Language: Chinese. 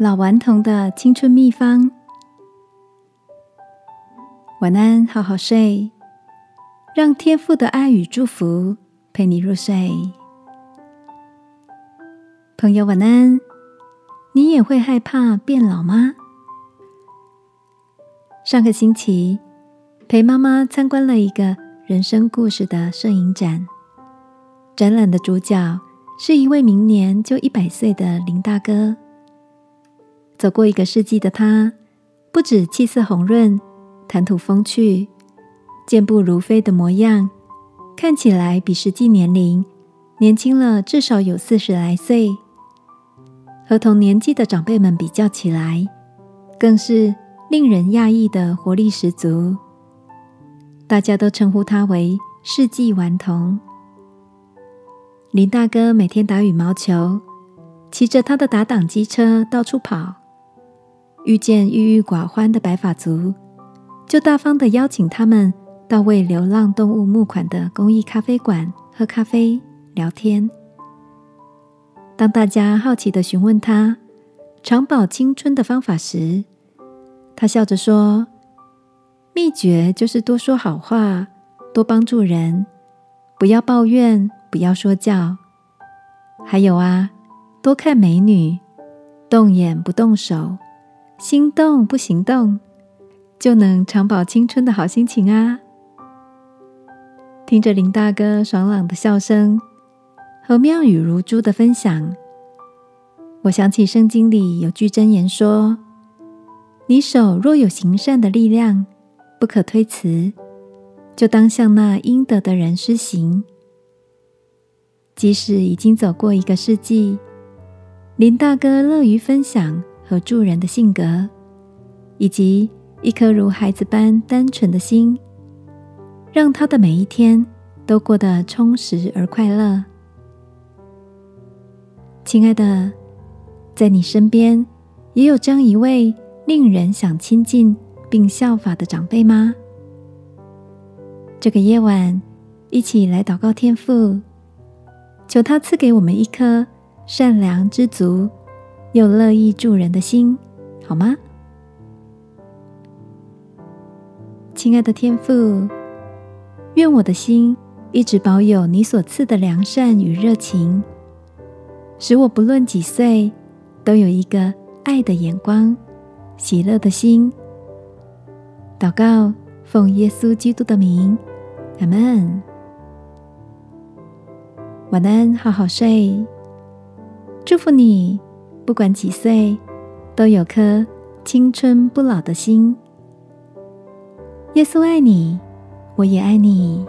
老顽童的青春秘方，晚安，好好睡，让天父的爱与祝福陪你入睡。朋友，晚安。你也会害怕变老吗？上个星期陪妈妈参观了一个人生故事的摄影展，展览的主角是一位明年就一百岁的林大哥。走过一个世纪的他，不止气色红润、谈吐风趣、健步如飞的模样，看起来比实际年龄年轻了至少有四十来岁。和同年纪的长辈们比较起来，更是令人讶异的活力十足。大家都称呼他为“世纪顽童”。林大哥每天打羽毛球，骑着他的打挡机车到处跑。遇见郁郁寡欢的白发族，就大方的邀请他们到为流浪动物募款的公益咖啡馆喝咖啡、聊天。当大家好奇的询问他长保青春的方法时，他笑着说：“秘诀就是多说好话，多帮助人，不要抱怨，不要说教。还有啊，多看美女，动眼不动手。”心动不行动，就能长保青春的好心情啊！听着林大哥爽朗的笑声和妙语如珠的分享，我想起圣经里有句箴言说：“你手若有行善的力量，不可推辞，就当向那应得的人施行。”即使已经走过一个世纪，林大哥乐于分享。和助人的性格，以及一颗如孩子般单纯的心，让他的每一天都过得充实而快乐。亲爱的，在你身边也有这样一位令人想亲近并效法的长辈吗？这个夜晚，一起来祷告天父，求他赐给我们一颗善良知足。又乐意助人的心，好吗？亲爱的天父，愿我的心一直保有你所赐的良善与热情，使我不论几岁，都有一个爱的眼光、喜乐的心。祷告，奉耶稣基督的名，阿门。晚安，好好睡，祝福你。不管几岁，都有颗青春不老的心。耶稣爱你，我也爱你。